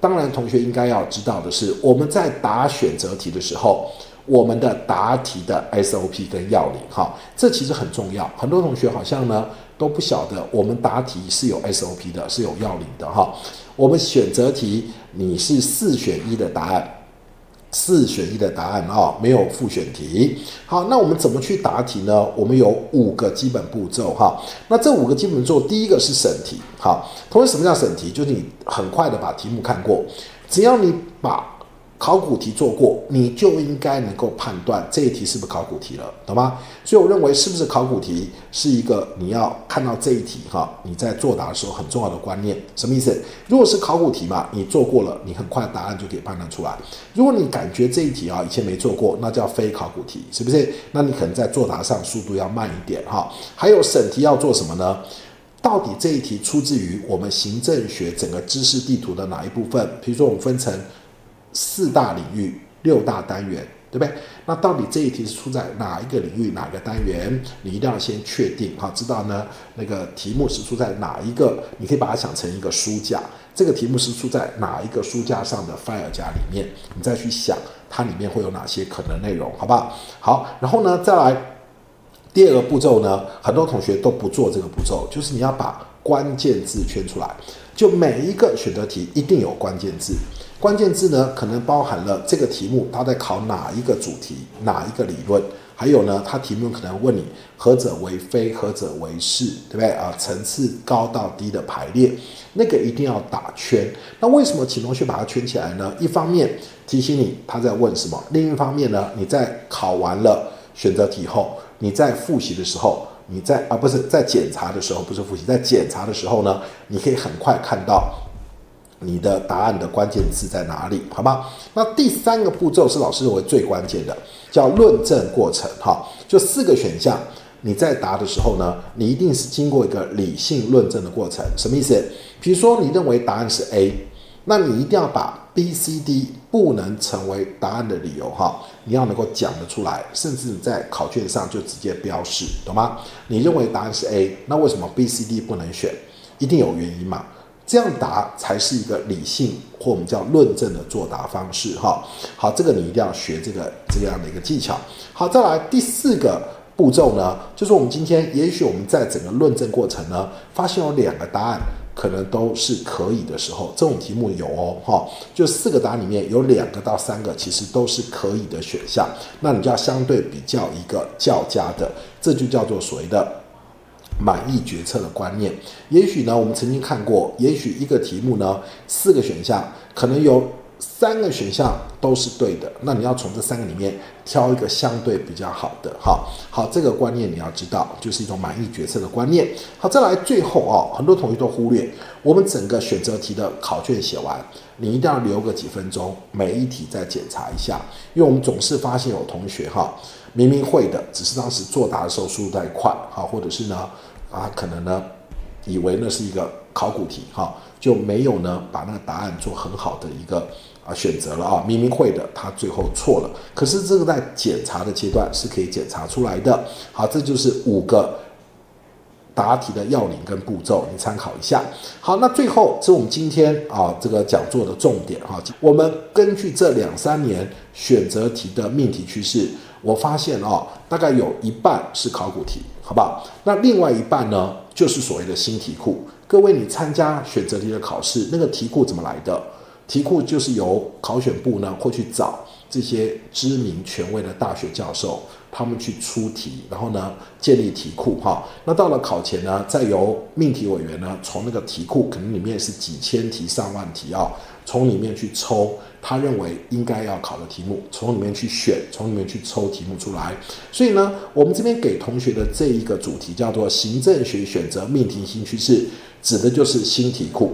当然，同学应该要知道的是，我们在答选择题的时候，我们的答题的 SOP 跟要领，哈，这其实很重要。很多同学好像呢都不晓得，我们答题是有 SOP 的，是有要领的，哈。我们选择题你是四选一的答案。四选一的答案啊、哦，没有复选题。好，那我们怎么去答题呢？我们有五个基本步骤哈。那这五个基本步骤，第一个是审题。好，同时什么叫审题？就是你很快的把题目看过，只要你把。考古题做过，你就应该能够判断这一题是不是考古题了，懂吗？所以我认为是不是考古题是一个你要看到这一题哈，你在作答的时候很重要的观念。什么意思？如果是考古题嘛，你做过了，你很快答案就可以判断出来。如果你感觉这一题啊以前没做过，那叫非考古题，是不是？那你可能在作答上速度要慢一点哈。还有审题要做什么呢？到底这一题出自于我们行政学整个知识地图的哪一部分？比如说我们分成。四大领域，六大单元，对不对？那到底这一题是出在哪一个领域，哪个单元？你一定要先确定哈，知道呢？那个题目是出在哪一个？你可以把它想成一个书架，这个题目是出在哪一个书架上的 file 夹里面？你再去想它里面会有哪些可能内容，好不好？好，然后呢，再来第二个步骤呢，很多同学都不做这个步骤，就是你要把关键字圈出来，就每一个选择题一定有关键字。关键字呢，可能包含了这个题目它在考哪一个主题，哪一个理论，还有呢，它题目可能问你何者为非，何者为是，对不对啊？层次高到低的排列，那个一定要打圈。那为什么请同学把它圈起来呢？一方面提醒你他在问什么，另一方面呢，你在考完了选择题后，你在复习的时候，你在啊不是在检查的时候，不是复习，在检查的时候呢，你可以很快看到。你的答案的关键字在哪里？好吧？那第三个步骤是老师认为最关键的，叫论证过程。哈，就四个选项，你在答的时候呢，你一定是经过一个理性论证的过程。什么意思？比如说你认为答案是 A，那你一定要把 B、C、D 不能成为答案的理由，哈，你要能够讲得出来，甚至在考卷上就直接标示，懂吗？你认为答案是 A，那为什么 B、C、D 不能选？一定有原因嘛？这样答才是一个理性或我们叫论证的作答方式哈。好，这个你一定要学这个这样的一个技巧。好，再来第四个步骤呢，就是我们今天也许我们在整个论证过程呢，发现有两个答案可能都是可以的时候，这种题目有哦哈，就四个答案里面有两个到三个其实都是可以的选项，那你就要相对比较一个较佳的，这就叫做所谓的。满意决策的观念，也许呢，我们曾经看过，也许一个题目呢，四个选项可能有三个选项都是对的，那你要从这三个里面挑一个相对比较好的，好，好，这个观念你要知道，就是一种满意决策的观念。好，再来最后哦，很多同学都忽略，我们整个选择题的考卷写完，你一定要留个几分钟，每一题再检查一下，因为我们总是发现有同学哈，明明会的，只是当时作答的时候速度太快，好，或者是呢。啊，可能呢，以为那是一个考古题，哈，就没有呢把那个答案做很好的一个啊选择了啊，明明会的，他最后错了。可是这个在检查的阶段是可以检查出来的。好，这就是五个答题的要领跟步骤，你参考一下。好，那最后是我们今天啊这个讲座的重点哈，我们根据这两三年选择题的命题趋势，我发现啊，大概有一半是考古题。好不好？那另外一半呢，就是所谓的新题库。各位，你参加选择题的考试，那个题库怎么来的？题库就是由考选部呢会去找这些知名权威的大学教授，他们去出题，然后呢建立题库哈。那到了考前呢，再由命题委员呢从那个题库，可能里面是几千题、上万题啊，从里面去抽。他认为应该要考的题目，从里面去选，从里面去抽题目出来。所以呢，我们这边给同学的这一个主题叫做“行政学选择命题新趋势”，指的就是新题库。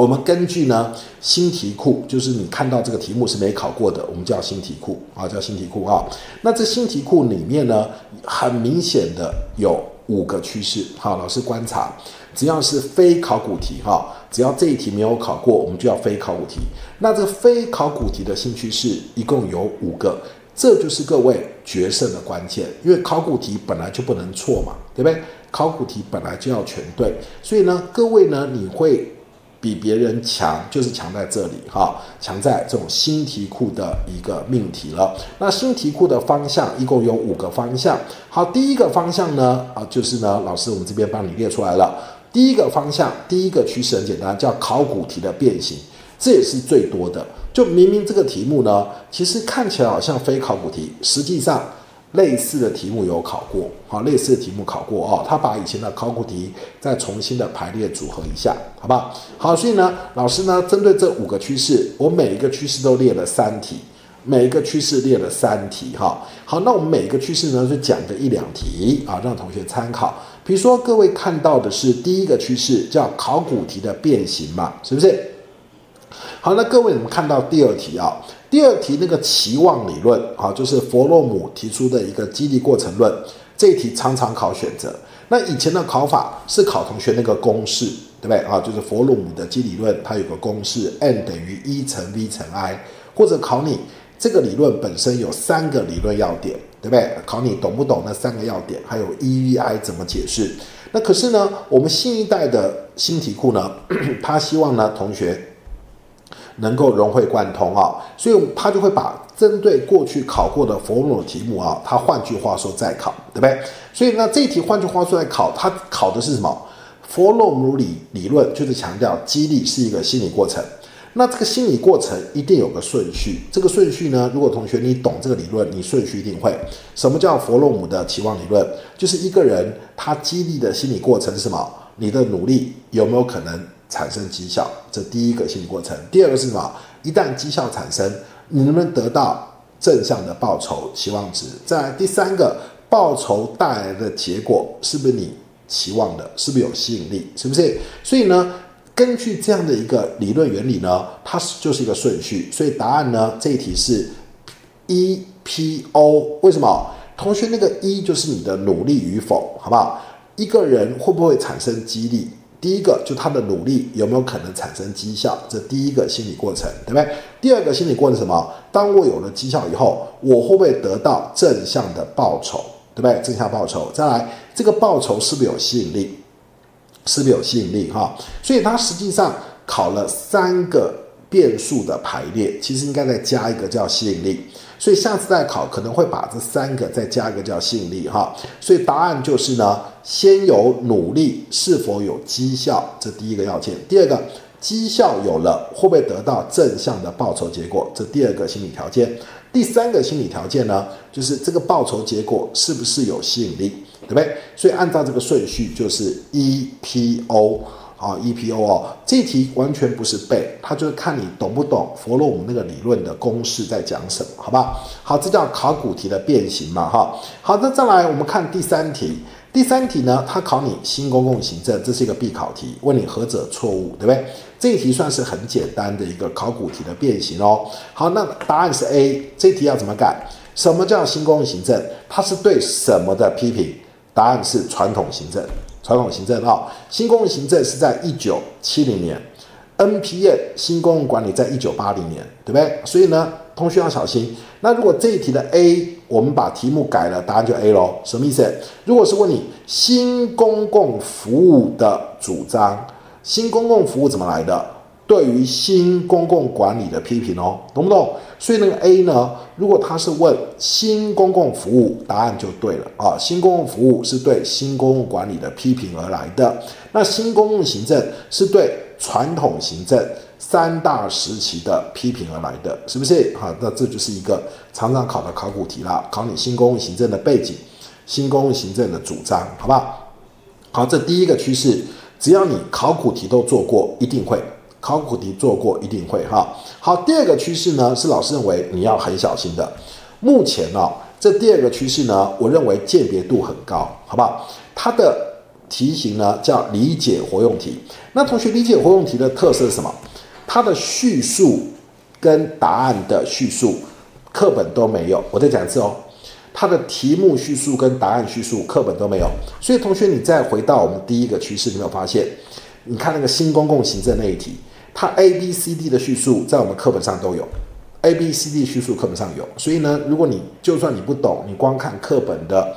我们根据呢新题库，就是你看到这个题目是没考过的，我们叫新题库啊，叫新题库啊。那这新题库里面呢，很明显的有五个趋势。好，老师观察，只要是非考古题哈。只要这一题没有考过，我们就要非考古题。那这非考古题的新趋势一共有五个，这就是各位决胜的关键，因为考古题本来就不能错嘛，对不对？考古题本来就要全对，所以呢，各位呢，你会比别人强，就是强在这里哈，强在这种新题库的一个命题了。那新题库的方向一共有五个方向。好，第一个方向呢，啊，就是呢，老师我们这边帮你列出来了。第一个方向，第一个趋势很简单，叫考古题的变形，这也是最多的。就明明这个题目呢，其实看起来好像非考古题，实际上类似的题目有考过，好，类似的题目考过哦。他把以前的考古题再重新的排列组合一下，好不好？好，所以呢，老师呢，针对这五个趋势，我每一个趋势都列了三题，每一个趋势列了三题，哈。好，那我们每一个趋势呢，就讲个一两题啊，让同学参考。比如说，各位看到的是第一个趋势，叫考古题的变形嘛，是不是？好，那各位，你们看到第二题啊？第二题那个期望理论啊，就是弗洛姆提出的一个激励过程论。这一题常常考选择。那以前的考法是考同学那个公式，对不对啊？就是弗洛姆的激励论，它有个公式，N 等于一乘 V 乘 I，或者考你这个理论本身有三个理论要点，对不对？考你懂不懂那三个要点，还有 E V I 怎么解释？那可是呢，我们新一代的新题库呢，他希望呢同学。能够融会贯通啊，所以他就会把针对过去考过的弗洛姆题目啊，他换句话说再考，对不对？所以呢，这一题换句话说再考，他考的是什么？弗洛姆理理论就是强调激励是一个心理过程。那这个心理过程一定有个顺序，这个顺序呢，如果同学你懂这个理论，你顺序一定会。什么叫弗洛姆的期望理论？就是一个人他激励的心理过程是什么？你的努力有没有可能？产生绩效，这第一个心理过程。第二个是什么？一旦绩效产生，你能不能得到正向的报酬期望值？再第三个，报酬带来的结果是不是你期望的？是不是有吸引力？是不是？所以呢，根据这样的一个理论原理呢，它是就是一个顺序。所以答案呢，这一题是 E P O。为什么？同学那个 E 就是你的努力与否，好不好？一个人会不会产生激励？第一个就他的努力有没有可能产生绩效？这第一个心理过程，对不对？第二个心理过程什么？当我有了绩效以后，我会不会得到正向的报酬？对不对？正向报酬。再来，这个报酬是不是有吸引力？是不是有吸引力？哈，所以他实际上考了三个变数的排列，其实应该再加一个叫吸引力。所以下次再考可能会把这三个再加一个叫吸引力哈，所以答案就是呢，先有努力是否有绩效，这第一个要件；第二个，绩效有了会不会得到正向的报酬结果，这第二个心理条件；第三个心理条件呢，就是这个报酬结果是不是有吸引力，对不对？所以按照这个顺序就是 EPO。啊，EPO 哦，这题完全不是背，它就是看你懂不懂佛罗姆那个理论的公式在讲什么，好吧？好，这叫考古题的变形嘛，哈。好，那再来我们看第三题，第三题呢，它考你新公共行政，这是一个必考题，问你何者错误，对不对？这题算是很简单的一个考古题的变形哦。好，那答案是 A，这题要怎么改？什么叫新公共行政？它是对什么的批评？答案是传统行政。传统行政啊，新公共行政是在一九七零年，NPA 新公共管理在一九八零年，对不对？所以呢，同学要小心。那如果这一题的 A，我们把题目改了，答案就 A 喽。什么意思？如果是问你新公共服务的主张，新公共服务怎么来的？对于新公共管理的批评哦，懂不懂？所以那个 A 呢，如果他是问新公共服务，答案就对了啊。新公共服务是对新公共管理的批评而来的，那新公共行政是对传统行政三大时期的批评而来的，是不是？好，那这就是一个常常考的考古题啦，考你新公共行政的背景、新公共行政的主张，好不好？好，这第一个趋势，只要你考古题都做过，一定会。考古题做过一定会哈。好，第二个趋势呢，是老师认为你要很小心的。目前啊、哦，这第二个趋势呢，我认为鉴别度很高，好不好？它的题型呢叫理解活用题。那同学理解活用题的特色是什么？它的叙述跟答案的叙述课本都没有。我再讲一次哦，它的题目叙述跟答案叙述课本都没有。所以同学，你再回到我们第一个趋势，你有没有发现？你看那个新公共行政那一题。它 A、B、C、D 的叙述在我们课本上都有 A B C D 叙述课本上有，所以呢，如果你就算你不懂，你光看课本的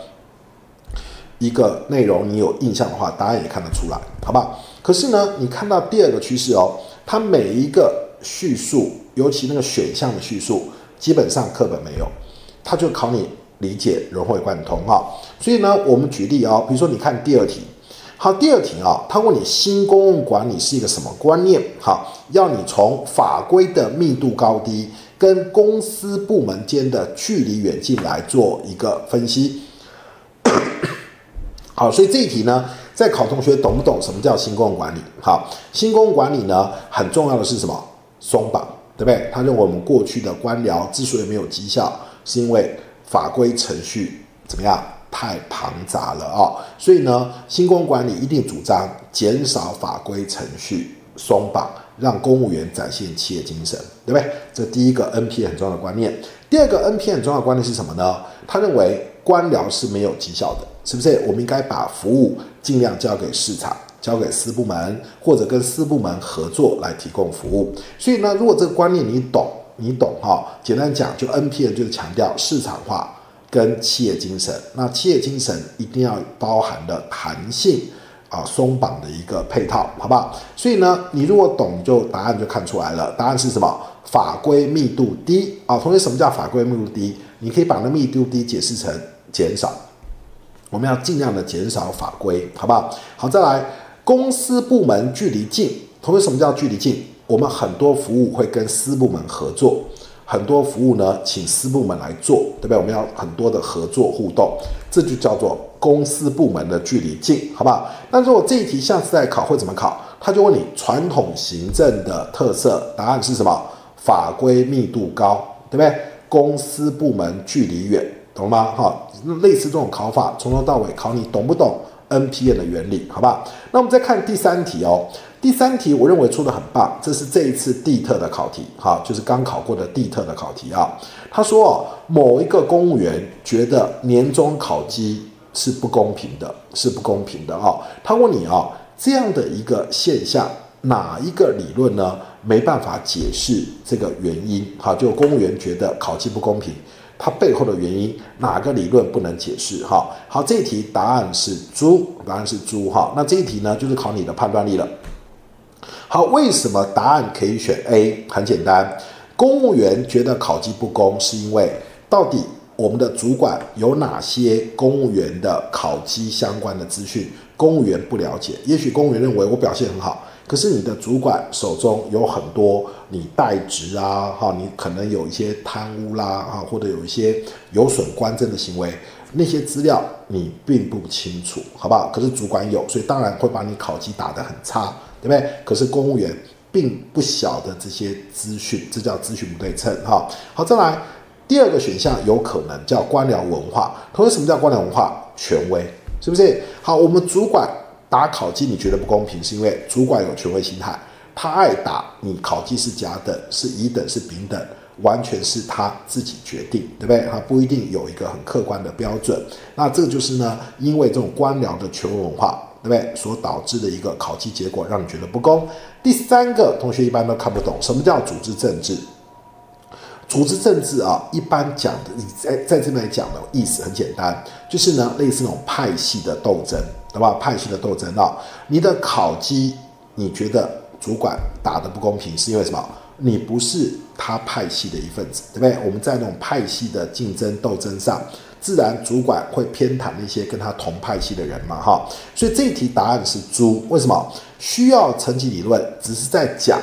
一个内容，你有印象的话，答案也看得出来，好不好？可是呢，你看到第二个趋势哦，它每一个叙述，尤其那个选项的叙述，基本上课本没有，它就考你理解融会贯通哈。所以呢，我们举例哦，比如说你看第二题。好，第二题啊，他问你新公共管理是一个什么观念？好，要你从法规的密度高低跟公司部门间的距离远近来做一个分析。好，所以这一题呢，在考同学懂不懂什么叫新公共管理？好，新公共管理呢，很重要的是什么？松绑，对不对？他认为我们过去的官僚之所以没有绩效，是因为法规程序怎么样？太庞杂了啊、所以呢，新公管理一定主张减少法规程序松绑，让公务员展现企业精神，对不对？这第一个 NP 很重要的观念。第二个 NP 很重要的观念是什么呢？他认为官僚是没有绩效的，是不是？我们应该把服务尽量交给市场，交给私部门，或者跟私部门合作来提供服务。所以呢，如果这个观念你懂，你懂哈、简单讲，就 NP 就是强调市场化。跟企业精神，那企业精神一定要包含的弹性啊，松绑的一个配套，好不好？所以呢，你如果懂，就答案就看出来了。答案是什么？法规密度低啊。同学，什么叫法规密度低？你可以把那密度低解释成减少。我们要尽量的减少法规，好不好？好，再来，公司部门距离近。同学，什么叫距离近？我们很多服务会跟私部门合作。很多服务呢，请私部门来做，对不对？我们要很多的合作互动，这就叫做公司部门的距离近，好不好？那如果这一题下次再考会怎么考？他就问你传统行政的特色，答案是什么？法规密度高，对不对？公司部门距离远，懂了吗？哈，类似这种考法，从头到尾考你懂不懂 NPN 的原理，好吧？那我们再看第三题哦。第三题我认为出的很棒，这是这一次地特的考题，哈，就是刚考过的地特的考题啊。他说哦，某一个公务员觉得年终考绩是不公平的，是不公平的啊。他问你啊，这样的一个现象，哪一个理论呢？没办法解释这个原因，哈，就公务员觉得考绩不公平，它背后的原因哪个理论不能解释？哈，好，这一题答案是猪，答案是猪，哈。那这一题呢，就是考你的判断力了。好，为什么答案可以选 A？很简单，公务员觉得考绩不公，是因为到底我们的主管有哪些公务员的考绩相关的资讯，公务员不了解。也许公务员认为我表现很好，可是你的主管手中有很多你代职啊，哈，你可能有一些贪污啦，啊，或者有一些有损官政的行为，那些资料你并不清楚，好不好？可是主管有，所以当然会把你考绩打得很差。对不对？可是公务员并不晓得这些资讯，这叫资讯不对称。哈，好，再来第二个选项，有可能叫官僚文化。同时，什么叫官僚文化？权威，是不是？好，我们主管打考绩，你觉得不公平，是因为主管有权威心态，他爱打你考绩是甲等，是乙等，是丙等，完全是他自己决定，对不对？他不一定有一个很客观的标准。那这个就是呢，因为这种官僚的权威文化。对不对？所导致的一个考绩结果，让你觉得不公。第三个，同学一般都看不懂，什么叫组织政治？组织政治啊，一般讲的，你在在这边来讲的意思很简单，就是呢，类似那种派系的斗争，对吧？派系的斗争啊，你的考绩，你觉得主管打得不公平，是因为什么？你不是他派系的一份子，对不对？我们在那种派系的竞争斗争上。自然主管会偏袒那些跟他同派系的人嘛，哈，所以这一题答案是猪。为什么？需要层级理论只是在讲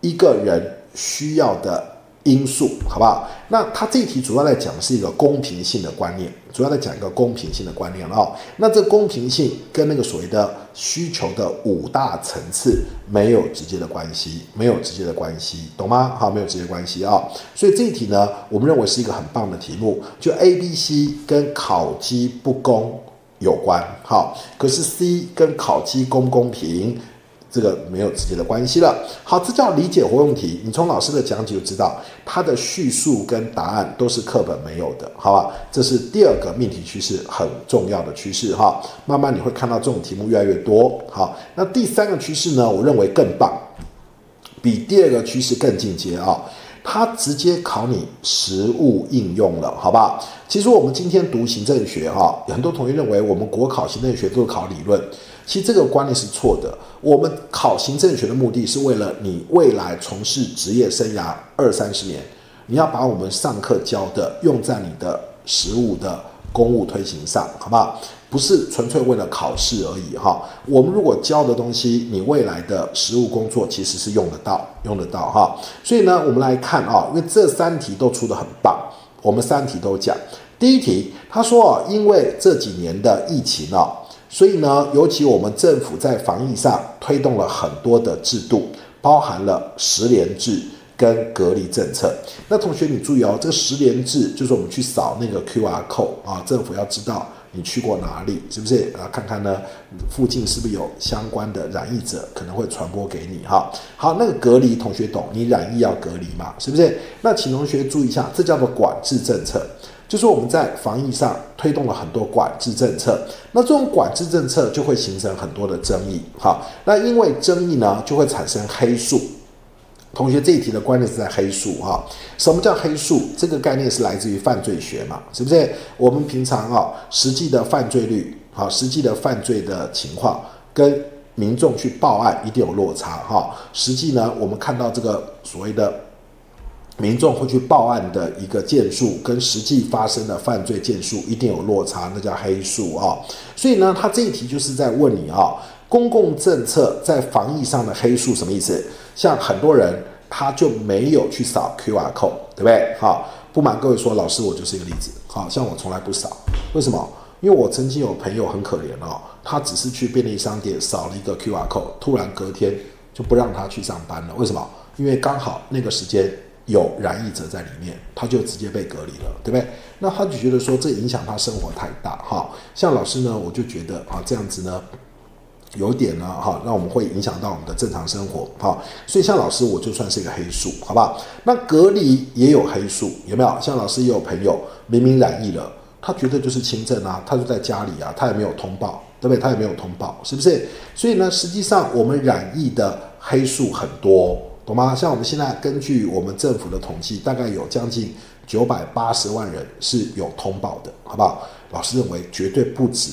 一个人需要的因素，好不好？那它这一题主要在讲的是一个公平性的观念，主要在讲一个公平性的观念哦。那这公平性跟那个所谓的需求的五大层次没有直接的关系，没有直接的关系，懂吗？好，没有直接关系啊、所以这一题呢，我们认为是一个很棒的题目，就 A、B、C 跟考绩不公有关，好，可是 C 跟考绩公公平？这个没有直接的关系了。好，这叫理解活用题。你从老师的讲解就知道，它的叙述跟答案都是课本没有的，好吧？这是第二个命题趋势，很重要的趋势哈。慢慢你会看到这种题目越来越多。好，那第三个趋势呢？我认为更棒，比第二个趋势更进阶啊。它直接考你实务应用了，好吧？其实我们今天读行政学，哈，很多同学认为我们国考行政学都是考理论，其实这个观念是错的。我们考行政学的目的是为了你未来从事职业生涯二三十年，你要把我们上课教的用在你的实务的公务推行上，好不好？不是纯粹为了考试而已哈，我们如果教的东西，你未来的实务工作其实是用得到，用得到哈。所以呢，我们来看啊，因为这三题都出得很棒，我们三题都讲。第一题，他说啊，因为这几年的疫情啊，所以呢，尤其我们政府在防疫上推动了很多的制度，包含了十联制跟隔离政策。那同学你注意哦，这个十联制就是我们去扫那个 QR code 啊，政府要知道。你去过哪里？是不是啊？看看呢，附近是不是有相关的染疫者，可能会传播给你哈。好，那个隔离，同学懂？你染疫要隔离嘛？是不是？那请同学注意一下，这叫做管制政策，就是我们在防疫上推动了很多管制政策。那这种管制政策就会形成很多的争议。好，那因为争议呢，就会产生黑数。同学，这一题的观念是在黑数哈。什么叫黑数？这个概念是来自于犯罪学嘛，是不是？我们平常啊，实际的犯罪率，好，实际的犯罪的情况，跟民众去报案一定有落差哈。实际呢，我们看到这个所谓的民众会去报案的一个件数，跟实际发生的犯罪件数一定有落差，那叫黑数啊。所以呢，他这一题就是在问你啊。公共政策在防疫上的黑数什么意思？像很多人他就没有去扫 QR code，对不对？好，不瞒各位说，老师我就是一个例子。好，像我从来不扫，为什么？因为我曾经有朋友很可怜哦，他只是去便利商店扫了一个 QR code，突然隔天就不让他去上班了。为什么？因为刚好那个时间有染疫者在里面，他就直接被隔离了，对不对？那他就觉得说这影响他生活太大。哈，像老师呢，我就觉得啊，这样子呢。有点呢，哈，那我们会影响到我们的正常生活，哈，所以像老师我就算是一个黑数，好不好？那隔离也有黑数，有没有？像老师也有朋友明明染疫了，他觉得就是轻症啊，他就在家里啊，他也没有通报，对不对？他也没有通报，是不是？所以呢，实际上我们染疫的黑数很多，懂吗？像我们现在根据我们政府的统计，大概有将近九百八十万人是有通报的，好不好？老师认为绝对不止。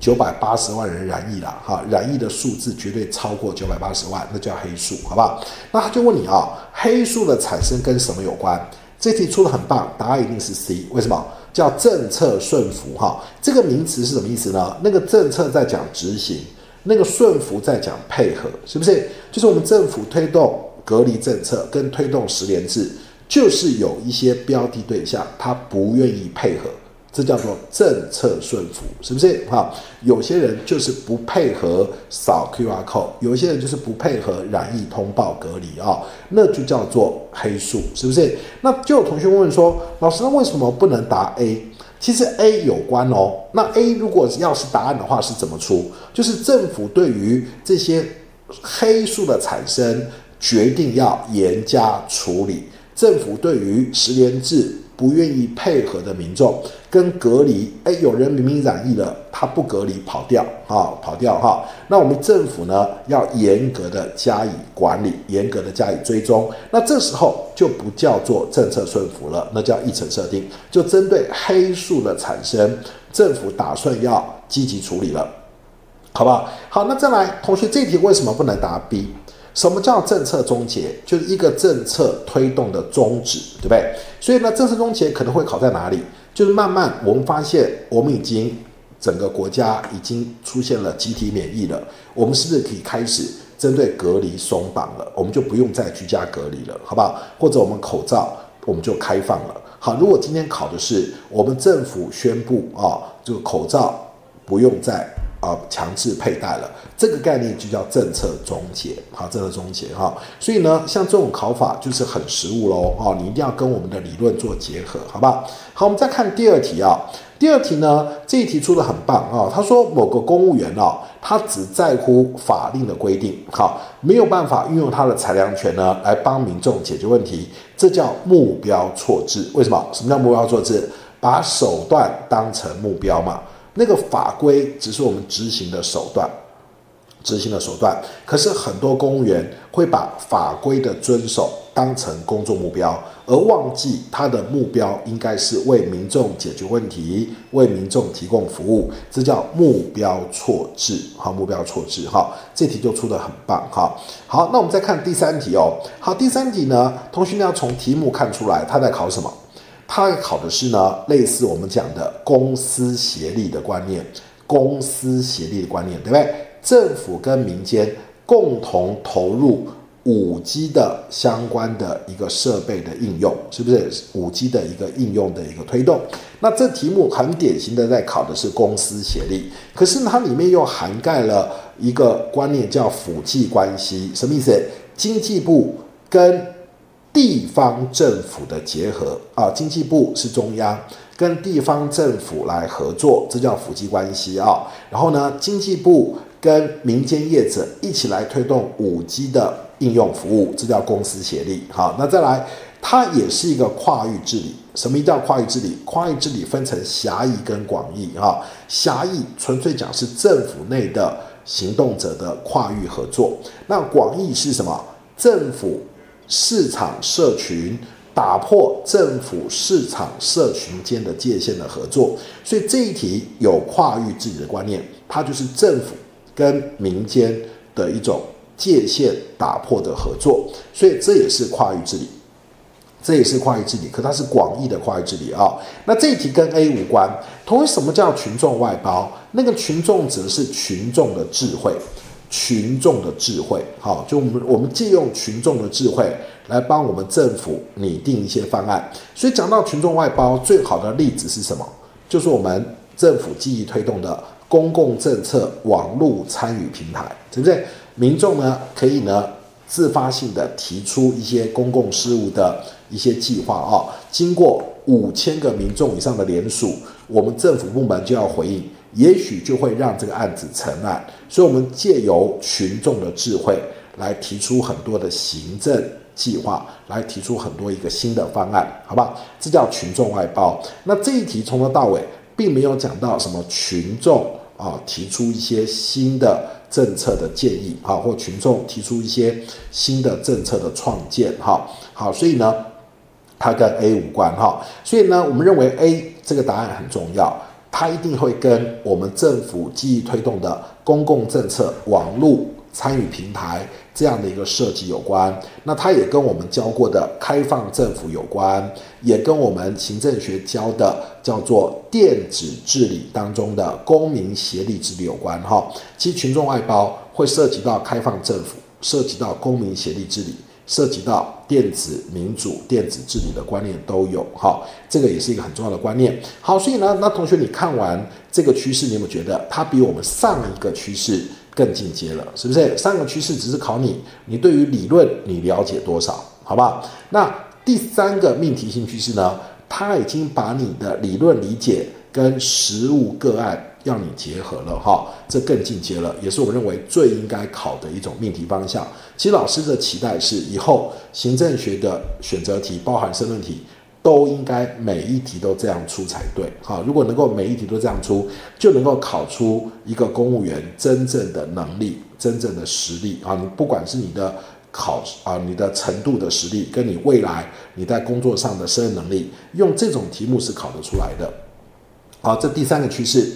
九百八十万人染疫了，哈，染疫的数字绝对超过九百八十万，那叫黑数，好不好？那他就问你啊，黑数的产生跟什么有关？这题出得很棒，答案一定是 C。为什么？叫政策顺服，哈，这个名词是什么意思呢？那个政策在讲执行，那个顺服在讲配合，是不是？就是我们政府推动隔离政策跟推动十连制，就是有一些标的对象他不愿意配合。这叫做政策顺服，是不是？哈，有些人就是不配合扫 QR code，有些人就是不配合染疫通报隔离啊，那就叫做黑数，是不是？那就有同学问说，老师，那为什么不能答 A？其实 A 有关哦。那 A 如果要是答案的话，是怎么出？就是政府对于这些黑数的产生，决定要严加处理。政府对于实联制。不愿意配合的民众跟隔离，哎，有人明明染疫了，他不隔离跑掉啊，跑掉哈。那我们政府呢，要严格的加以管理，严格的加以追踪。那这时候就不叫做政策顺服了，那叫议程设定。就针对黑数的产生，政府打算要积极处理了，好不好？好，那再来，同学，这题为什么不能答 B？什么叫政策终结？就是一个政策推动的终止，对不对？所以呢，政策终结可能会考在哪里？就是慢慢我们发现，我们已经整个国家已经出现了集体免疫了，我们是不是可以开始针对隔离松绑了？我们就不用再居家隔离了，好不好？或者我们口罩我们就开放了。好，如果今天考的是我们政府宣布啊，这个口罩不用再。啊，强制佩戴了，这个概念就叫政策终结，好，政策终结哈。所以呢，像这种考法就是很实务喽，哦，你一定要跟我们的理论做结合，好吧好？我们再看第二题啊。第二题呢，这一题出得很棒啊。他说某个公务员啊，他只在乎法令的规定，好，没有办法运用他的裁量权呢来帮民众解决问题，这叫目标错置。为什么？什么叫目标错置？把手段当成目标嘛。那个法规只是我们执行的手段，执行的手段，可是很多公务员会把法规的遵守当成工作目标，而忘记他的目标应该是为民众解决问题，为民众提供服务，这叫目标错置。好，目标错置。哈，这题就出得很棒。哈，好，那我们再看第三题哦。好，第三题呢，同学们要从题目看出来他在考什么？他考的是呢，类似我们讲的公私协力的观念，公私协力的观念，对不对？政府跟民间共同投入五 G 的相关的一个设备的应用，是不是五 G 的一个应用的一个推动？那这题目很典型的在考的是公私协力，可是它里面又涵盖了一个观念叫辅济关系，什么意思？经济部跟地方政府的结合啊，经济部是中央，跟地方政府来合作，这叫辅机关系啊。然后呢，经济部。跟民间业者一起来推动五 G 的应用服务，这叫公私协力。好，那再来，它也是一个跨域治理。什么叫跨域治理？跨域治理分成狭义跟广义。哈，狭义纯粹讲是政府内的行动者的跨域合作。那广义是什么？政府、市场、社群打破政府、市场、社群间的界限的合作。所以这一题有跨域治理的观念，它就是政府。跟民间的一种界限打破的合作，所以这也是跨域治理，这也是跨域治理，可它是广义的跨域治理啊。那这一题跟 A 无关。同为什么叫群众外包？那个群众指的是群众的智慧，群众的智慧。好，就我们我们借用群众的智慧来帮我们政府拟定一些方案。所以讲到群众外包，最好的例子是什么？就是我们政府积极推动的。公共政策网络参与平台，对不对？民众呢可以呢自发性的提出一些公共事务的一些计划啊，经过五千个民众以上的联署，我们政府部门就要回应，也许就会让这个案子成案。所以，我们借由群众的智慧来提出很多的行政计划，来提出很多一个新的方案，好吧？这叫群众外包。那这一题从头到尾并没有讲到什么群众。啊，提出一些新的政策的建议，啊，或群众提出一些新的政策的创建，哈，好，所以呢，它跟 A 无关，哈，所以呢，我们认为 A 这个答案很重要，它一定会跟我们政府积极推动的公共政策网络参与平台这样的一个设计有关，那它也跟我们教过的开放政府有关，也跟我们行政学教的叫做电子治理当中的公民协力治理有关。哈，其实群众外包会涉及到开放政府，涉及到公民协力治理，涉及到电子民主、电子治理的观念都有。哈，这个也是一个很重要的观念。好，所以呢，那同学你看完这个趋势，你有没有觉得它比我们上一个趋势？更进阶了，是不是？上个趋势只是考你，你对于理论你了解多少，好不好？那第三个命题性趋势呢？它已经把你的理论理解跟实务个案要你结合了，哈，这更进阶了，也是我们认为最应该考的一种命题方向。其实老师的期待是，以后行政学的选择题，包含申论题。都应该每一题都这样出才对，好，如果能够每一题都这样出，就能够考出一个公务员真正的能力、真正的实力啊！你不管是你的考啊，你的程度的实力，跟你未来你在工作上的胜任能力，用这种题目是考得出来的。好，这第三个趋势，